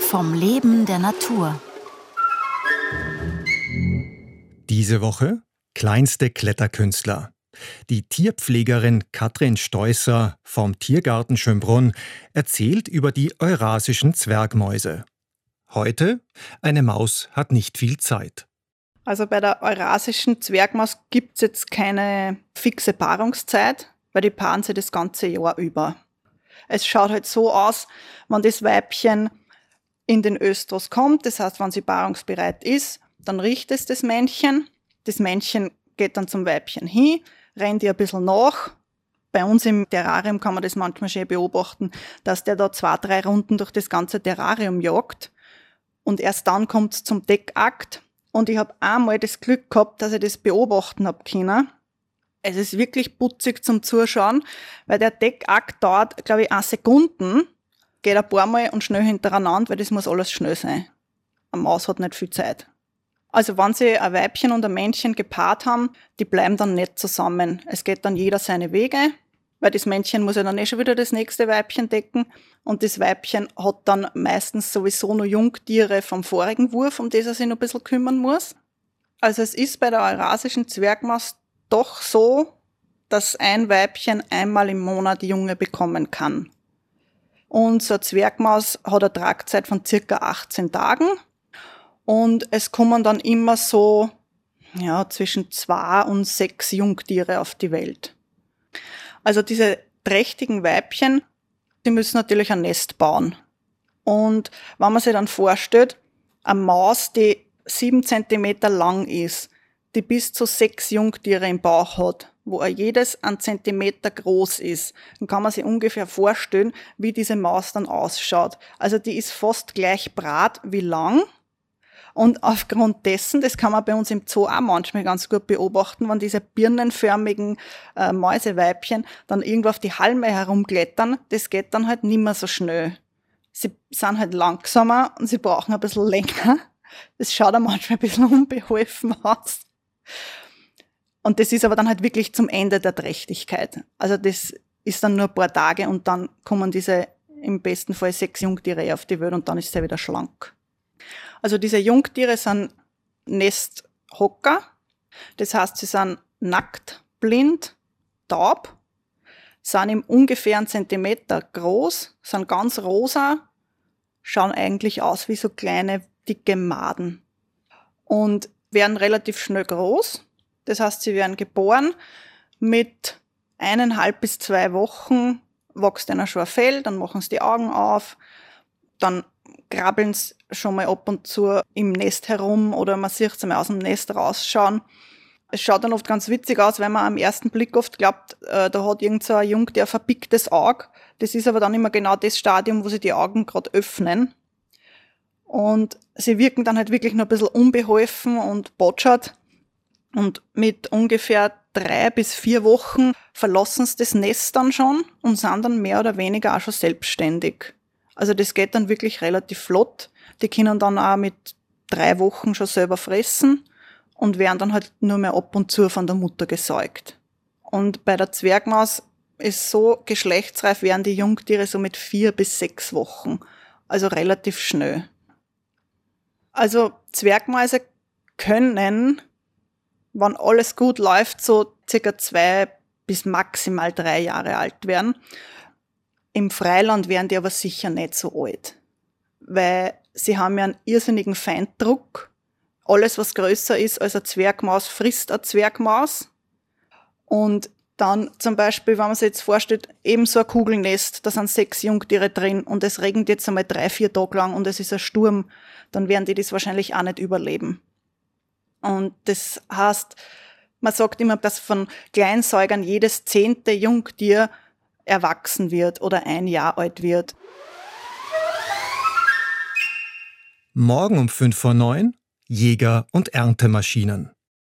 Vom Leben der Natur. Diese Woche kleinste Kletterkünstler. Die Tierpflegerin Katrin Steusser vom Tiergarten Schönbrunn erzählt über die eurasischen Zwergmäuse. Heute, eine Maus hat nicht viel Zeit. Also bei der eurasischen Zwergmaus gibt es jetzt keine fixe Paarungszeit, weil die paaren sich das ganze Jahr über. Es schaut halt so aus, wenn das Weibchen in den Östros kommt, das heißt, wenn sie paarungsbereit ist, dann riecht es das Männchen. Das Männchen geht dann zum Weibchen hin, rennt ihr ein bisschen nach. Bei uns im Terrarium kann man das manchmal schön beobachten, dass der da zwei, drei Runden durch das ganze Terrarium jagt. Und erst dann kommt es zum Deckakt. Und ich habe einmal das Glück gehabt, dass ich das beobachten habe können. Es ist wirklich putzig zum Zuschauen, weil der Deckakt dauert, glaube ich, eine Sekunden, geht ein paar Mal und schnell hintereinander, weil das muss alles schnell sein. Eine Maus hat nicht viel Zeit. Also wenn sie ein Weibchen und ein Männchen gepaart haben, die bleiben dann nicht zusammen. Es geht dann jeder seine Wege, weil das Männchen muss ja dann eh schon wieder das nächste Weibchen decken und das Weibchen hat dann meistens sowieso nur Jungtiere vom vorigen Wurf, um das er sich noch ein bisschen kümmern muss. Also es ist bei der eurasischen Zwergmaus doch so, dass ein Weibchen einmal im Monat Junge bekommen kann. Und so eine Zwergmaus hat eine Tragzeit von circa 18 Tagen und es kommen dann immer so ja, zwischen zwei und sechs Jungtiere auf die Welt. Also diese trächtigen Weibchen, die müssen natürlich ein Nest bauen. Und wenn man sich dann vorstellt, eine Maus, die sieben Zentimeter lang ist, die bis zu sechs Jungtiere im Bauch hat, wo er jedes ein Zentimeter groß ist, dann kann man sich ungefähr vorstellen, wie diese Maus dann ausschaut. Also die ist fast gleich brat wie lang und aufgrund dessen, das kann man bei uns im Zoo auch manchmal ganz gut beobachten, wenn diese birnenförmigen äh, Mäuseweibchen dann irgendwo auf die Halme herumklettern, das geht dann halt nicht mehr so schnell. Sie sind halt langsamer und sie brauchen ein bisschen länger. Das schaut dann manchmal ein bisschen unbeholfen aus. Und das ist aber dann halt wirklich zum Ende der Trächtigkeit. Also das ist dann nur ein paar Tage und dann kommen diese im besten Fall sechs Jungtiere auf die Welt und dann ist sie wieder schlank. Also diese Jungtiere sind Nesthocker. Das heißt, sie sind nackt, blind, taub, sind im ungefähr einen Zentimeter groß, sind ganz rosa, schauen eigentlich aus wie so kleine, dicke Maden. Und werden relativ schnell groß. Das heißt, sie werden geboren mit eineinhalb bis zwei Wochen wächst einer schon ein Fell, dann machen sie die Augen auf, dann krabbeln sie schon mal ab und zu im Nest herum oder man sieht sie mal aus dem Nest rausschauen. Es schaut dann oft ganz witzig aus, wenn man am ersten Blick oft glaubt, äh, da hat irgend so ein Jung, der verpicktes Auge. Das ist aber dann immer genau das Stadium, wo sie die Augen gerade öffnen. Und sie wirken dann halt wirklich nur ein bisschen unbeholfen und botschert. Und mit ungefähr drei bis vier Wochen verlassen sie das Nest dann schon und sind dann mehr oder weniger auch schon selbstständig. Also das geht dann wirklich relativ flott. Die können dann auch mit drei Wochen schon selber fressen und werden dann halt nur mehr ab und zu von der Mutter gesäugt. Und bei der Zwergmaus ist so geschlechtsreif werden die Jungtiere so mit vier bis sechs Wochen. Also relativ schnell. Also Zwergmäuse können, wenn alles gut läuft, so circa zwei bis maximal drei Jahre alt werden. Im Freiland wären die aber sicher nicht so alt, weil sie haben ja einen irrsinnigen Feinddruck. Alles, was größer ist als eine Zwergmaus, frisst eine Zwergmaus. Und dann zum Beispiel, wenn man sich jetzt vorstellt, eben so ein Kugelnest, da sind sechs Jungtiere drin und es regnet jetzt einmal drei, vier Tage lang und es ist ein Sturm, dann werden die das wahrscheinlich auch nicht überleben. Und das heißt, man sagt immer, dass von Kleinsäugern jedes zehnte Jungtier erwachsen wird oder ein Jahr alt wird. Morgen um 5 vor 9 Jäger- und Erntemaschinen.